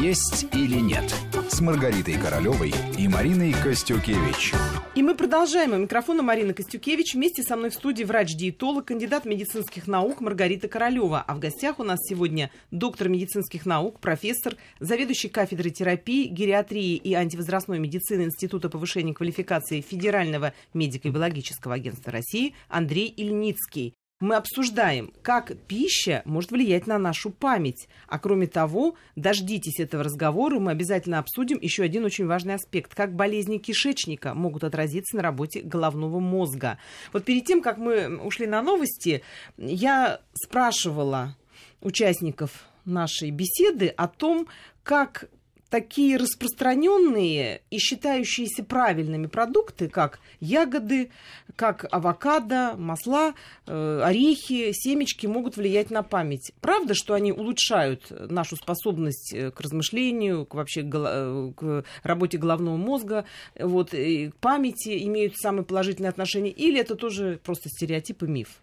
«Есть или нет» с Маргаритой Королевой и Мариной Костюкевич. И мы продолжаем. У микрофона Марина Костюкевич. Вместе со мной в студии врач-диетолог, кандидат медицинских наук Маргарита Королева. А в гостях у нас сегодня доктор медицинских наук, профессор, заведующий кафедрой терапии, гериатрии и антивозрастной медицины Института повышения квалификации Федерального медико-биологического агентства России Андрей Ильницкий мы обсуждаем, как пища может влиять на нашу память. А кроме того, дождитесь этого разговора, мы обязательно обсудим еще один очень важный аспект, как болезни кишечника могут отразиться на работе головного мозга. Вот перед тем, как мы ушли на новости, я спрашивала участников нашей беседы о том, как такие распространенные и считающиеся правильными продукты, как ягоды, как авокадо, масла, э, орехи, семечки могут влиять на память. Правда, что они улучшают нашу способность э, к размышлению, к вообще э, к работе головного мозга, вот, к памяти имеют самые положительные отношения, или это тоже просто стереотип и миф?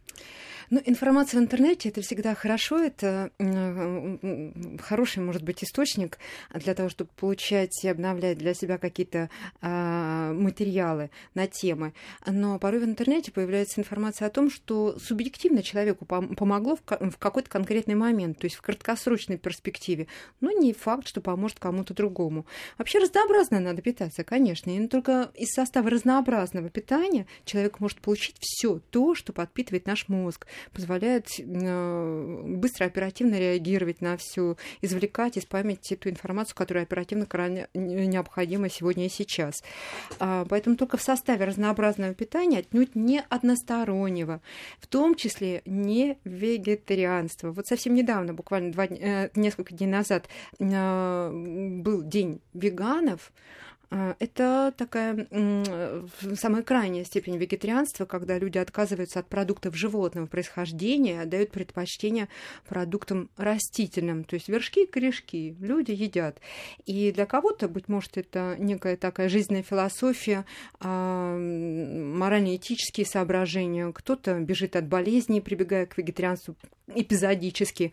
Ну, информация в интернете это всегда хорошо, это хороший, может быть, источник для того, чтобы получать и обновлять для себя какие-то а, материалы на темы. Но порой в интернете появляется информация о том, что субъективно человеку помогло в, какой-то конкретный момент, то есть в краткосрочной перспективе, но не факт, что поможет кому-то другому. Вообще разнообразно надо питаться, конечно, и только из состава разнообразного питания человек может получить все то, что подпитывает наш мозг позволяет э, быстро, оперативно реагировать на всю, извлекать из памяти ту информацию, которая оперативно крайне необходима сегодня и сейчас. А, поэтому только в составе разнообразного питания, отнюдь не одностороннего, в том числе не вегетарианство. Вот совсем недавно, буквально два, э, несколько дней назад, э, был день веганов, это такая самая крайняя степень вегетарианства, когда люди отказываются от продуктов животного происхождения, отдают предпочтение продуктам растительным, то есть вершки и корешки люди едят. И для кого-то, быть может, это некая такая жизненная философия, а, морально-этические соображения, кто-то бежит от болезней, прибегая к вегетарианству эпизодически,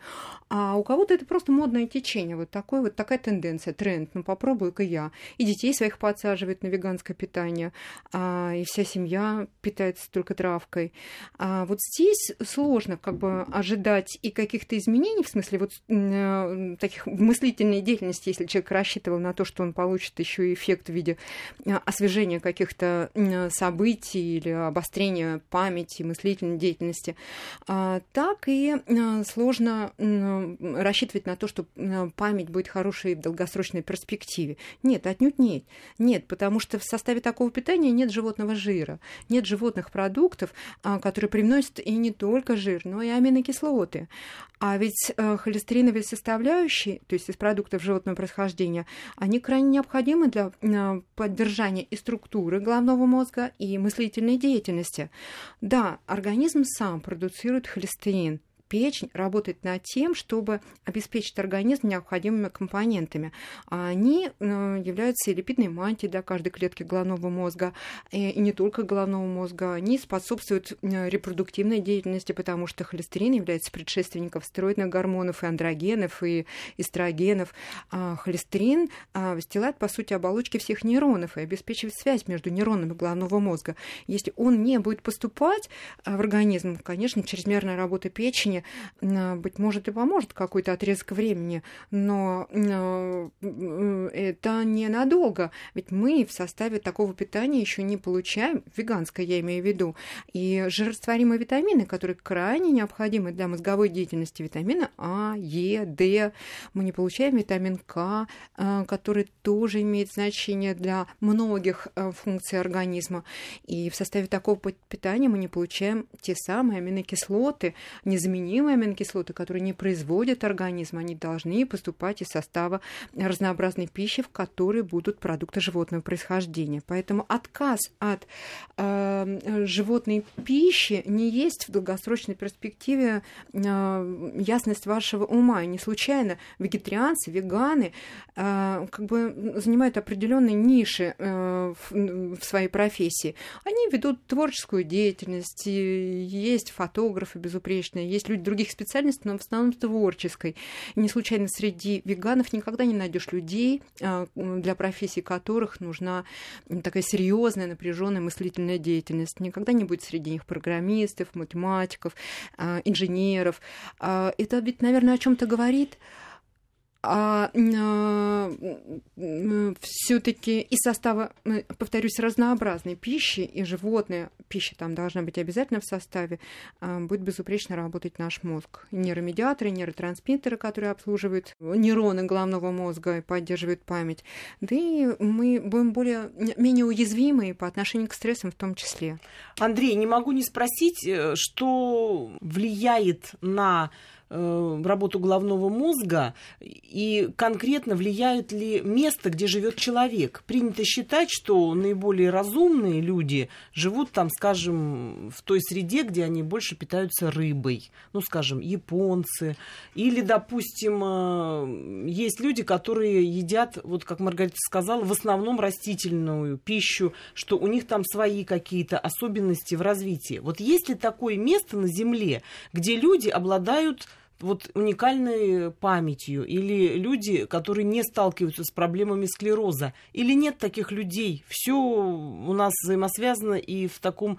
а у кого-то это просто модное течение, вот, такой, вот такая тенденция, тренд, ну попробую-ка я. И детей своих подсаживает на веганское питание, а, и вся семья питается только травкой. А вот здесь сложно как бы ожидать и каких-то изменений, в смысле вот э, таких мыслительной деятельности, если человек рассчитывал на то, что он получит еще эффект в виде э, освежения каких-то событий или обострения памяти, мыслительной деятельности, а, так и э, сложно рассчитывать на то, что память будет хорошей в долгосрочной перспективе. Нет, отнюдь нет. Нет, потому что в составе такого питания нет животного жира, нет животных продуктов, а, которые приносят и не только жир, но и аминокислоты. А ведь э, холестериновые составляющие, то есть из продуктов животного происхождения, они крайне необходимы для э, поддержания и структуры головного мозга, и мыслительной деятельности. Да, организм сам продуцирует холестерин, печень работает над тем, чтобы обеспечить организм необходимыми компонентами. Они э, являются липидной мантией для каждой клетки головного мозга, и не только головного мозга. Они способствуют э, репродуктивной деятельности, потому что холестерин является предшественником стероидных гормонов и андрогенов, и эстрогенов. А холестерин а, выстилает, по сути, оболочки всех нейронов и обеспечивает связь между нейронами головного мозга. Если он не будет поступать в организм, конечно, чрезмерная работа печени а, быть может, и поможет какой-то отрезок времени, но а, это ненадолго. Ведь мы в составе такого питания еще не получаем, веганское я имею в виду, и жирорастворимые витамины, которые крайне необходимы для мозговой деятельности, витамины А, Е, Д. Мы не получаем витамин К, а, который тоже имеет значение для многих функций организма. И в составе такого питания мы не получаем те самые аминокислоты, незаменимые незаменимые аминокислоты, которые не производят организм, они должны поступать из состава разнообразной пищи, в которой будут продукты животного происхождения. Поэтому отказ от э, животной пищи не есть в долгосрочной перспективе э, ясность вашего ума. И не случайно вегетарианцы, веганы э, как бы занимают определенные ниши э, в, в своей профессии. Они ведут творческую деятельность, есть фотографы безупречные, есть люди, люди других специальностей, но в основном творческой. Не случайно среди веганов никогда не найдешь людей, а, для профессий которых нужна такая серьезная, напряженная мыслительная деятельность. Никогда не будет среди них программистов, математиков, а, инженеров. А, это ведь, наверное, о чем-то говорит а, а все-таки из состава, повторюсь, разнообразной пищи и животная пища там должна быть обязательно в составе, а, будет безупречно работать наш мозг. Нейромедиаторы, нейротрансмиттеры, которые обслуживают нейроны головного мозга и поддерживают память. Да и мы будем более, менее уязвимы по отношению к стрессам в том числе. Андрей, не могу не спросить, э, что влияет на Э, работу головного мозга и конкретно влияет ли место, где живет человек. Принято считать, что наиболее разумные люди живут там, скажем, в той среде, где они больше питаются рыбой. Ну, скажем, японцы. Или, допустим, э, есть люди, которые едят, вот как Маргарита сказала, в основном растительную пищу, что у них там свои какие-то особенности в развитии. Вот есть ли такое место на Земле, где люди обладают вот уникальной памятью, или люди, которые не сталкиваются с проблемами склероза, или нет таких людей. Все у нас взаимосвязано и в таком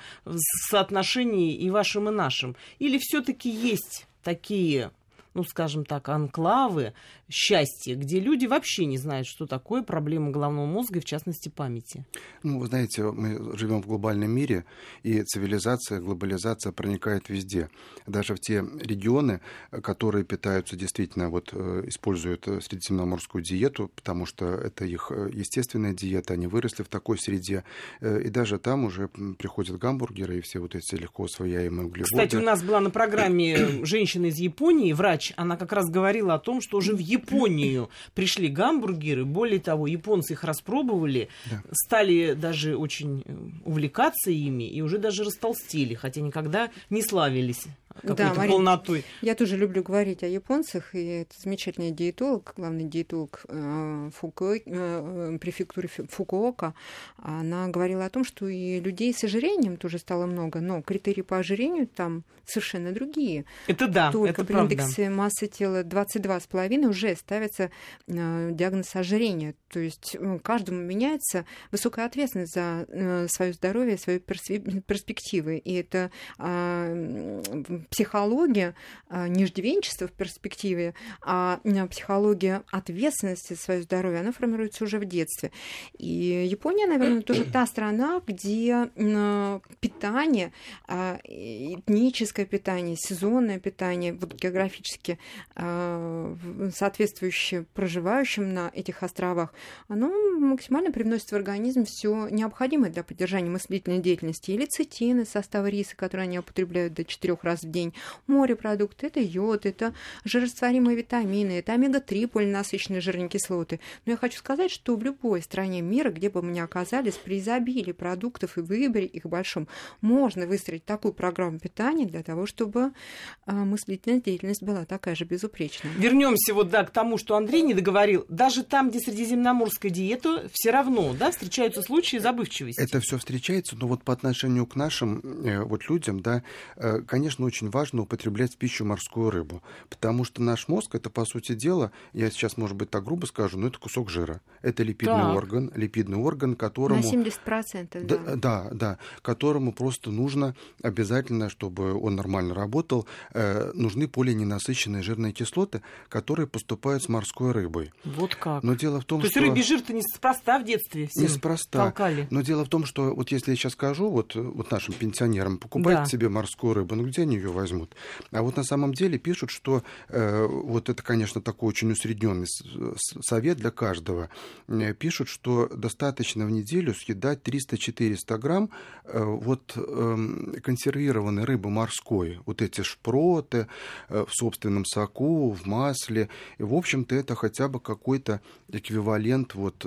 соотношении и вашим, и нашим. Или все-таки есть такие ну, скажем так, анклавы счастья, где люди вообще не знают, что такое проблема головного мозга и, в частности, памяти? Ну, вы знаете, мы живем в глобальном мире, и цивилизация, глобализация проникает везде. Даже в те регионы, которые питаются действительно, вот, э, используют э, средиземноморскую диету, потому что это их э, естественная диета, они выросли в такой среде, и даже там уже приходят гамбургеры и все вот эти легко усвояемые углеводы. Кстати, у нас была на программе женщина из Японии, врач, она как раз говорила о том, что уже в Японию пришли гамбургеры. Более того, японцы их распробовали, да. стали даже очень увлекаться ими и уже даже растолстели, хотя никогда не славились какой-то да, полнотой. Я тоже люблю говорить о японцах, и это замечательный диетолог, главный диетолог э, Фуку, э, э префектуры Фукуока, она говорила о том, что и людей с ожирением тоже стало много, но критерии по ожирению там совершенно другие. Это да, Только это при правда. индексе массы тела 22,5 уже ставится э, диагноз ожирения. То есть каждому меняется высокая ответственность за э, свое здоровье, свои перспективы. И это э, психология а, не иждивенчества в перспективе, а, а психология ответственности за свое здоровье, она формируется уже в детстве. И Япония, наверное, тоже та страна, где питание, а, этническое питание, сезонное питание, вот географически соответствующее проживающим на этих островах, оно максимально привносит в организм все необходимое для поддержания мыслительной деятельности. Или цитины, состав риса, который они употребляют до четырех раз в день, морепродукты, это йод, это жирорастворимые витамины, это омега-3 полинасыщенные жирные кислоты. Но я хочу сказать, что в любой стране мира, где бы мы ни оказались, при изобилии продуктов и выборе их большом, можно выстроить такую программу питания для того, чтобы а, мыслительная деятельность была такая же безупречная. Вернемся вот да, к тому, что Андрей не договорил. Даже там, где средиземноморская диета, все равно да, встречаются случаи забывчивости. Это все встречается, но вот по отношению к нашим э, вот людям, да, э, конечно, очень важно употреблять в пищу морскую рыбу, потому что наш мозг это, по сути дела, я сейчас, может быть, так грубо скажу, но это кусок жира. Это липидный так. орган, липидный орган, которому... На 70%, да. Да, да, да, которому просто нужно обязательно, чтобы он нормально работал, э, нужны полиненасыщенные жирные кислоты, которые поступают с морской рыбой. Вот как. Но дело в том, То что... То есть рыбий жир-то неспроста в детстве всем Неспроста. Толкали. Но дело в том, что вот если я сейчас скажу вот, вот нашим пенсионерам, покупайте да. себе морскую рыбу, ну где они ее возьмут. А вот на самом деле пишут, что э, вот это, конечно, такой очень усредненный совет для каждого. Э, пишут, что достаточно в неделю съедать 300-400 грамм э, вот э, консервированной рыбы морской. Вот эти шпроты э, в собственном соку, в масле. И, в общем-то, это хотя бы какой-то эквивалент вот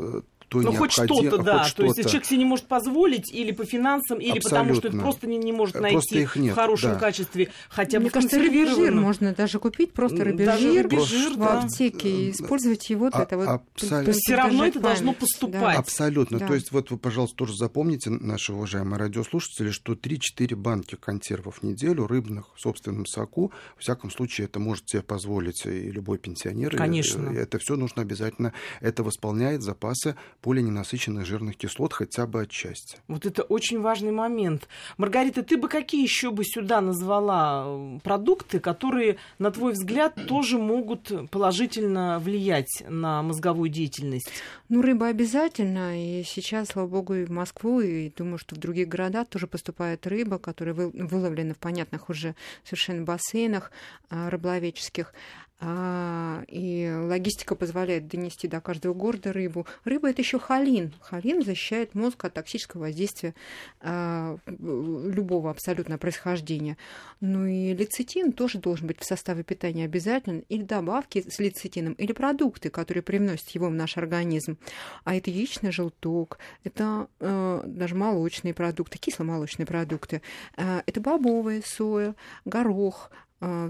э, то ну, хоть что-то, да. Хоть то есть человек себе не может позволить или по финансам, или Абсолютно. потому что это просто не, не может найти в хорошем да. качестве хотя бы Мне кажется, рыбежир можно даже купить, просто рыбежир, рыбежир в да. аптеке и использовать его для а, того, Абсолютно. Все равно это должно поступать. Да. Абсолютно. Да. То есть вот вы, пожалуйста, тоже запомните, наши уважаемые радиослушатели, что 3-4 банки консервов в неделю рыбных в собственном соку, в всяком случае, это может себе позволить и любой пенсионер. Конечно. И это все нужно обязательно. Это восполняет запасы полиненасыщенных жирных кислот хотя бы отчасти. Вот это очень важный момент. Маргарита, ты бы какие еще бы сюда назвала э, продукты, которые, на твой взгляд, тоже могут положительно влиять на мозговую деятельность? Ну, рыба обязательно. И сейчас, слава богу, и в Москву, и думаю, что в других городах тоже поступает рыба, которая выловлена в понятных уже совершенно бассейнах а, рыболовеческих. А, и логистика позволяет донести до каждого города рыбу. Рыба это еще холин. Холин защищает мозг от токсического воздействия а, любого абсолютно происхождения. Ну и лецитин тоже должен быть в составе питания обязательно. Или добавки с лецитином, или продукты, которые привносят его в наш организм. А это яичный желток, это э, даже молочные продукты, кисломолочные продукты, э, это бобовая соя, горох,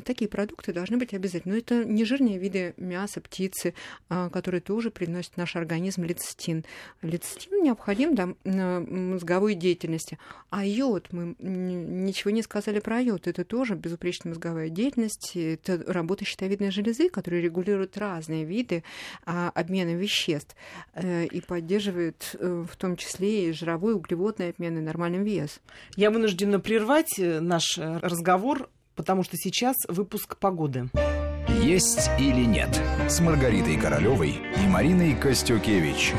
такие продукты должны быть обязательно. Но это не жирные виды мяса, птицы, а, которые тоже приносят в наш организм лецитин. Лецитин необходим для мозговой деятельности. А йод, мы ничего не сказали про йод, это тоже безупречная мозговая деятельность, это работа щитовидной железы, которая регулирует разные виды а, обмена веществ э, и поддерживает э, в том числе и жировой, углеводный обмен и нормальный вес. Я вынуждена прервать э, наш разговор потому что сейчас выпуск погоды. Есть или нет с Маргаритой Королевой и Мариной Костюкевич.